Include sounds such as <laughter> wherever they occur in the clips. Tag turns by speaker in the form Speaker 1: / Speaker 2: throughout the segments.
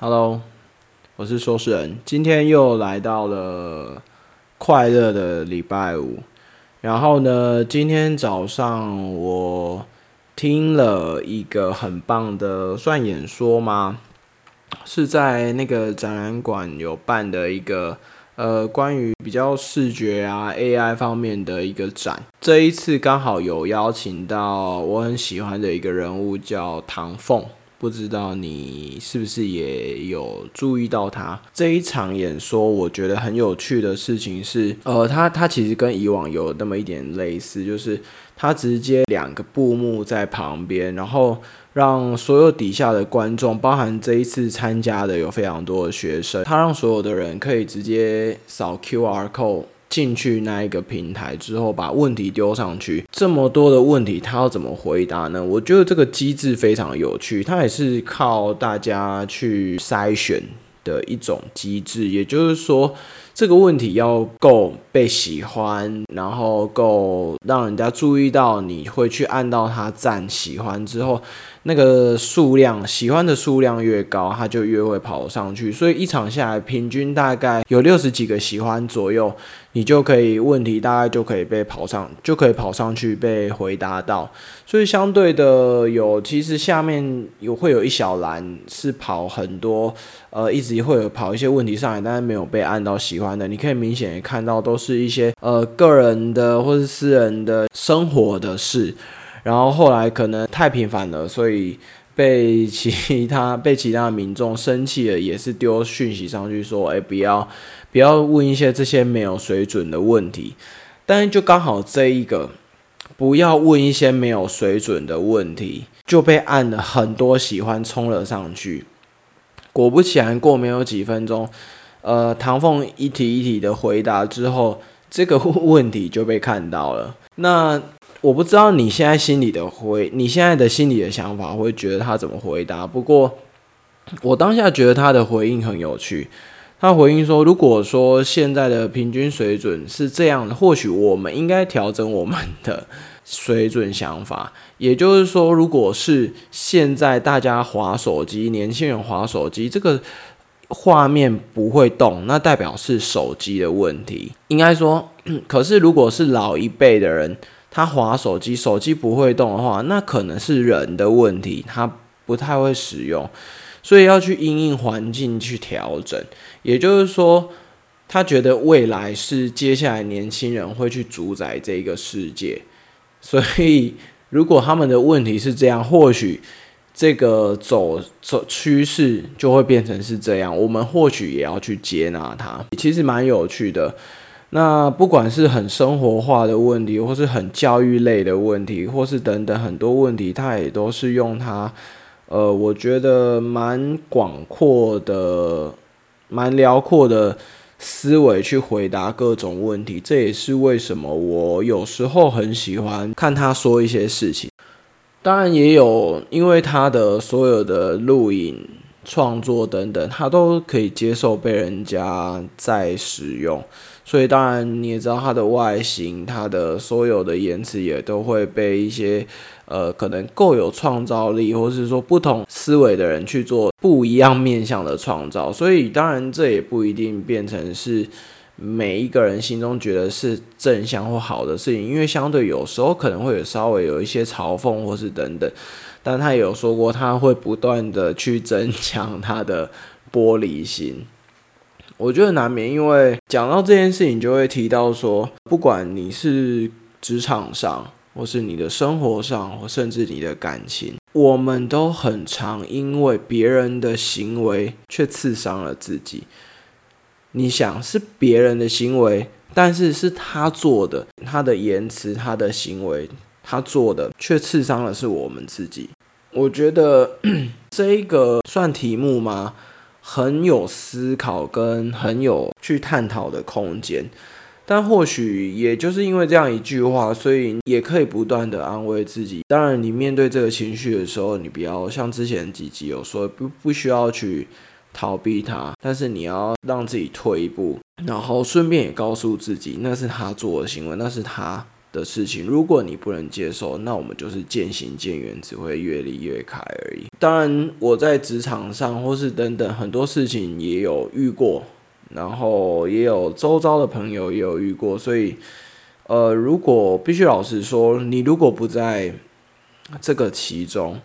Speaker 1: Hello，我是说书人，今天又来到了快乐的礼拜五。然后呢，今天早上我听了一个很棒的算演说吗？是在那个展览馆有办的一个呃关于比较视觉啊 AI 方面的一个展。这一次刚好有邀请到我很喜欢的一个人物，叫唐凤。不知道你是不是也有注意到他这一场演说？我觉得很有趣的事情是，呃，他他其实跟以往有那么一点类似，就是他直接两个布幕在旁边，然后让所有底下的观众，包含这一次参加的有非常多的学生，他让所有的人可以直接扫 QR code。进去那一个平台之后，把问题丢上去，这么多的问题，他要怎么回答呢？我觉得这个机制非常有趣，它也是靠大家去筛选的一种机制。也就是说，这个问题要够被喜欢，然后够让人家注意到，你会去按到他赞喜欢之后。那个数量喜欢的数量越高，他就越会跑上去。所以一场下来，平均大概有六十几个喜欢左右，你就可以问题大概就可以被跑上，就可以跑上去被回答到。所以相对的有，其实下面有会有一小栏是跑很多，呃，一直会有跑一些问题上来，但是没有被按到喜欢的。你可以明显看到都是一些呃个人的或是私人的生活的事。然后后来可能太频繁了，所以被其他被其他民众生气了，也是丢讯息上去说：“哎，不要不要问一些这些没有水准的问题。”但是就刚好这一个不要问一些没有水准的问题，就被按了很多喜欢冲了上去。果不其然，过没有几分钟，呃，唐凤一题一题的回答之后，这个 <laughs> 问题就被看到了。那。我不知道你现在心里的回，你现在的心里的想法会觉得他怎么回答。不过我当下觉得他的回应很有趣。他回应说：“如果说现在的平均水准是这样的，或许我们应该调整我们的水准想法。也就是说，如果是现在大家划手机，年轻人划手机，这个画面不会动，那代表是手机的问题。应该说，<clears throat> 可是如果是老一辈的人。”他滑手机，手机不会动的话，那可能是人的问题，他不太会使用，所以要去因应环境去调整。也就是说，他觉得未来是接下来年轻人会去主宰这个世界，所以如果他们的问题是这样，或许这个走走趋势就会变成是这样，我们或许也要去接纳它。其实蛮有趣的。那不管是很生活化的问题，或是很教育类的问题，或是等等很多问题，他也都是用他，呃，我觉得蛮广阔的、蛮辽阔的思维去回答各种问题。这也是为什么我有时候很喜欢看他说一些事情。当然也有，因为他的所有的录影、创作等等，他都可以接受被人家再使用。所以当然你也知道它的外形，它的所有的言辞也都会被一些呃可能够有创造力，或是说不同思维的人去做不一样面向的创造。所以当然这也不一定变成是每一个人心中觉得是正向或好的事情，因为相对有时候可能会有稍微有一些嘲讽或是等等。但他也有说过，他会不断的去增强他的玻璃心。我觉得难免，因为讲到这件事情，就会提到说，不管你是职场上，或是你的生活上，或甚至你的感情，我们都很常因为别人的行为却刺伤了自己。你想是别人的行为，但是是他做的，他的言辞、他的行为，他做的却刺伤了是我们自己。我觉得 <clears throat> 这一个算题目吗？很有思考跟很有去探讨的空间，但或许也就是因为这样一句话，所以也可以不断的安慰自己。当然，你面对这个情绪的时候，你不要像之前几集有说，不不需要去逃避它，但是你要让自己退一步，然后顺便也告诉自己，那是他做的行为，那是他的事情。如果你不能接受，那我们就是渐行渐远，只会越离越开而已。当然，我在职场上或是等等很多事情也有遇过，然后也有周遭的朋友也有遇过，所以。呃，如果必须老实说，你如果不在这个其中，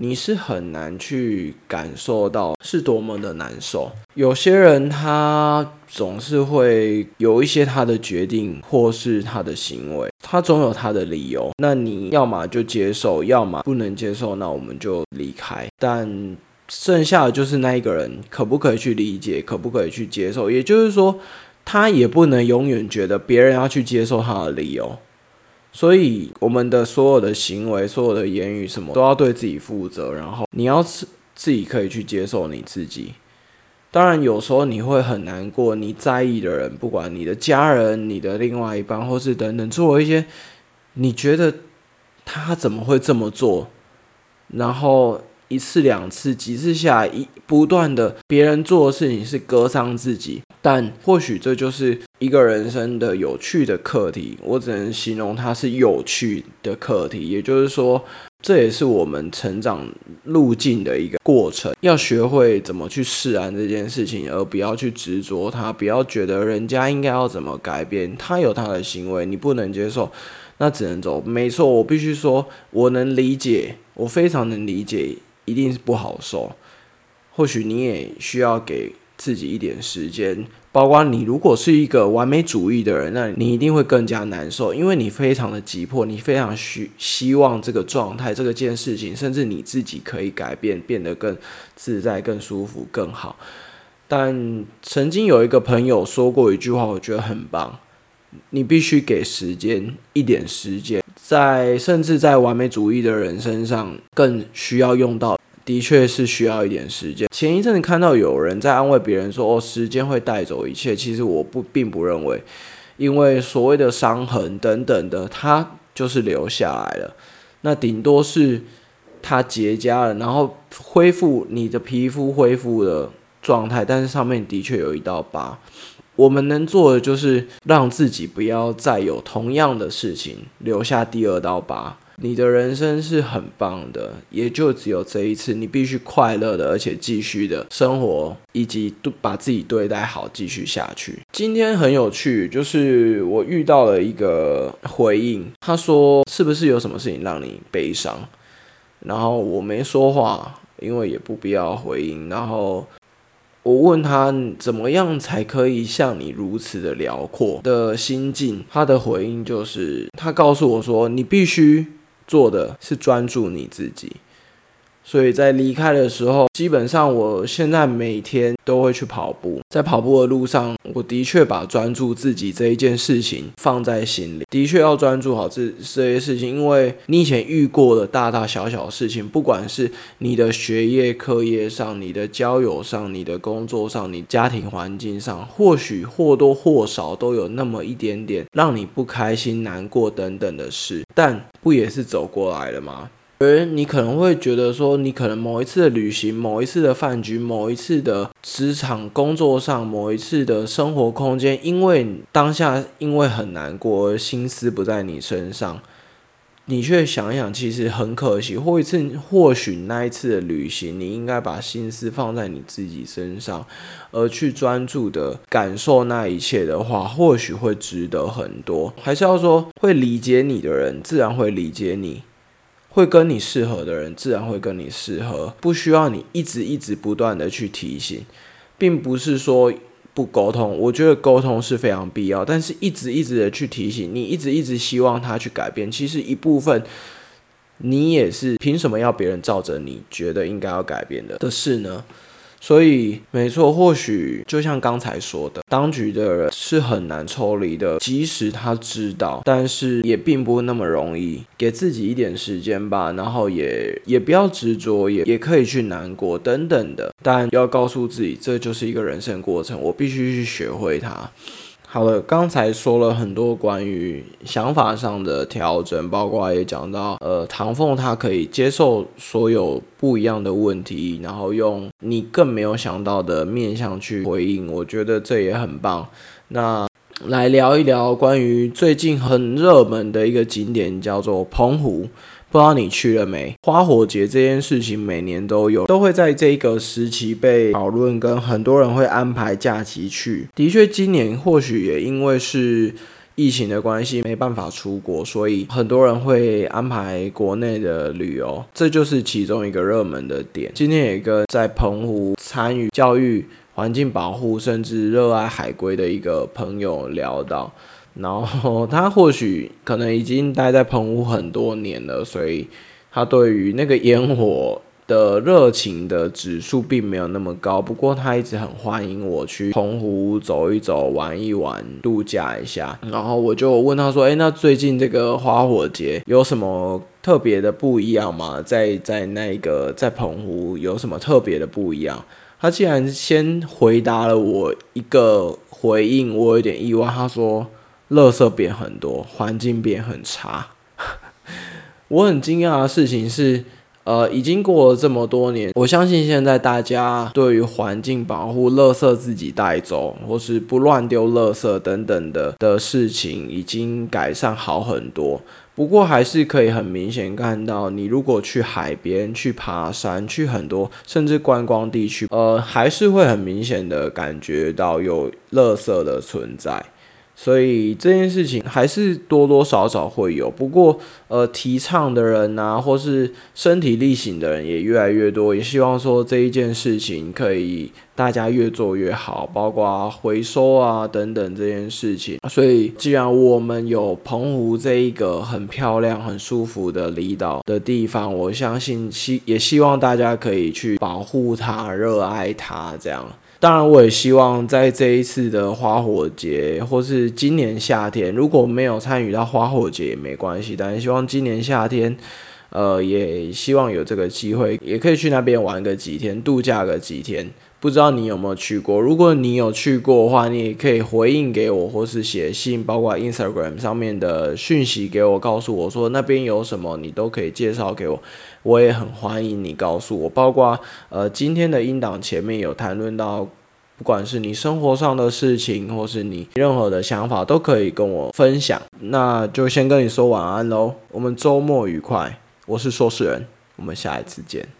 Speaker 1: 你是很难去感受到是多么的难受。有些人他总是会有一些他的决定或是他的行为，他总有他的理由。那你要么就接受，要么不能接受，那我们就离开。但剩下的就是那一个人，可不可以去理解，可不可以去接受？也就是说。他也不能永远觉得别人要去接受他的理由，所以我们的所有的行为、所有的言语，什么都要对自己负责。然后你要自自己可以去接受你自己。当然，有时候你会很难过，你在意的人，不管你的家人、你的另外一半，或是等等，做一些你觉得他怎么会这么做，然后。一次两次几次下来，一不断的别人做的事情是割伤自己，但或许这就是一个人生的有趣的课题。我只能形容它是有趣的课题，也就是说，这也是我们成长路径的一个过程。要学会怎么去释然这件事情，而不要去执着它，不要觉得人家应该要怎么改变，他有他的行为，你不能接受，那只能走。没错，我必须说，我能理解，我非常能理解。一定是不好受，或许你也需要给自己一点时间。包括你如果是一个完美主义的人，那你一定会更加难受，因为你非常的急迫，你非常需希望这个状态、这个件事情，甚至你自己可以改变，变得更自在、更舒服、更好。但曾经有一个朋友说过一句话，我觉得很棒：你必须给时间一点时间。在甚至在完美主义的人身上，更需要用到，的确是需要一点时间。前一阵子看到有人在安慰别人说：“哦，时间会带走一切。”其实我不并不认为，因为所谓的伤痕等等的，它就是留下来了。那顶多是它结痂了，然后恢复你的皮肤恢复的状态，但是上面的确有一道疤。我们能做的就是让自己不要再有同样的事情留下第二道疤。你的人生是很棒的，也就只有这一次，你必须快乐的，而且继续的生活，以及把自己对待好，继续下去。今天很有趣，就是我遇到了一个回应，他说：“是不是有什么事情让你悲伤？”然后我没说话，因为也不必要回应。然后。我问他怎么样才可以像你如此的辽阔的心境？他的回应就是，他告诉我说，你必须做的是专注你自己。所以在离开的时候，基本上我现在每天都会去跑步。在跑步的路上，我的确把专注自己这一件事情放在心里，的确要专注好这这些事情。因为你以前遇过的大大小小事情，不管是你的学业、课业上、你的交友上、你的工作上、你家庭环境上，或许或多或少都有那么一点点让你不开心、难过等等的事，但不也是走过来了吗？而你可能会觉得说，你可能某一次的旅行、某一次的饭局、某一次的职场工作上、某一次的生活空间，因为当下因为很难过而心思不在你身上，你却想一想，其实很可惜。或一次，或许那一次的旅行，你应该把心思放在你自己身上，而去专注的感受那一切的话，或许会值得很多。还是要说，会理解你的人，自然会理解你。会跟你适合的人，自然会跟你适合，不需要你一直一直不断的去提醒，并不是说不沟通。我觉得沟通是非常必要，但是一直一直的去提醒，你一直一直希望他去改变，其实一部分你也是凭什么要别人照着你觉得应该要改变的的事呢？所以，没错，或许就像刚才说的，当局的人是很难抽离的，即使他知道，但是也并不那么容易。给自己一点时间吧，然后也也不要执着，也也可以去难过等等的，但要告诉自己，这就是一个人生过程，我必须去学会它。好了，刚才说了很多关于想法上的调整，包括也讲到，呃，唐凤他可以接受所有不一样的问题，然后用你更没有想到的面向去回应，我觉得这也很棒。那来聊一聊关于最近很热门的一个景点，叫做澎湖。不知道你去了没？花火节这件事情每年都有，都会在这个时期被讨论，跟很多人会安排假期去。的确，今年或许也因为是疫情的关系，没办法出国，所以很多人会安排国内的旅游，这就是其中一个热门的点。今天也跟在澎湖参与教育、环境保护，甚至热爱海龟的一个朋友聊到。然后他或许可能已经待在澎湖很多年了，所以他对于那个烟火的热情的指数并没有那么高。不过他一直很欢迎我去澎湖走一走、玩一玩、度假一下。然后我就问他说：“哎，那最近这个花火节有什么特别的不一样吗？在在那个在澎湖有什么特别的不一样？”他竟然先回答了我一个回应，我有点意外。他说。垃圾变很多，环境变很差。我很惊讶的事情是，呃，已经过了这么多年，我相信现在大家对于环境保护、垃圾自己带走，或是不乱丢垃圾等等的的事情，已经改善好很多。不过，还是可以很明显看到，你如果去海边、去爬山、去很多甚至观光地区，呃，还是会很明显的感觉到有垃圾的存在。所以这件事情还是多多少少会有，不过呃，提倡的人呐，或是身体力行的人也越来越多，也希望说这一件事情可以大家越做越好，包括回收啊等等这件事情。所以既然我们有澎湖这一个很漂亮、很舒服的离岛的地方，我相信希也希望大家可以去保护它、热爱它，这样。当然，我也希望在这一次的花火节，或是今年夏天，如果没有参与到花火节也没关系。但是希望今年夏天，呃，也希望有这个机会，也可以去那边玩个几天，度假个几天。不知道你有没有去过？如果你有去过的话，你也可以回应给我，或是写信，包括 Instagram 上面的讯息给我，告诉我说那边有什么，你都可以介绍给我。我也很欢迎你告诉我，包括呃今天的音档前面有谈论到，不管是你生活上的事情，或是你任何的想法，都可以跟我分享。那就先跟你说晚安喽，我们周末愉快。我是说事人，我们下一次见。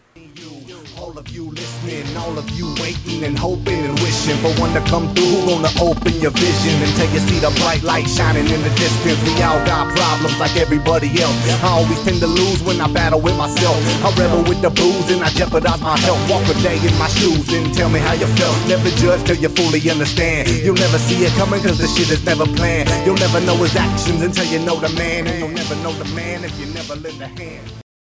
Speaker 1: All of you listening, all of you waiting and hoping and wishing for one to come through who gonna open your vision until you see the bright light shining in the distance. We all got problems like everybody else. I always tend to lose when I battle with myself. I rebel with the booze and I jeopardize my health. Walk a day in my shoes and tell me how you felt. Never judge till you fully understand. You'll never see it coming cause the shit is never planned. You'll never know his actions until you know the man. And you'll never know the man if you never lend a hand.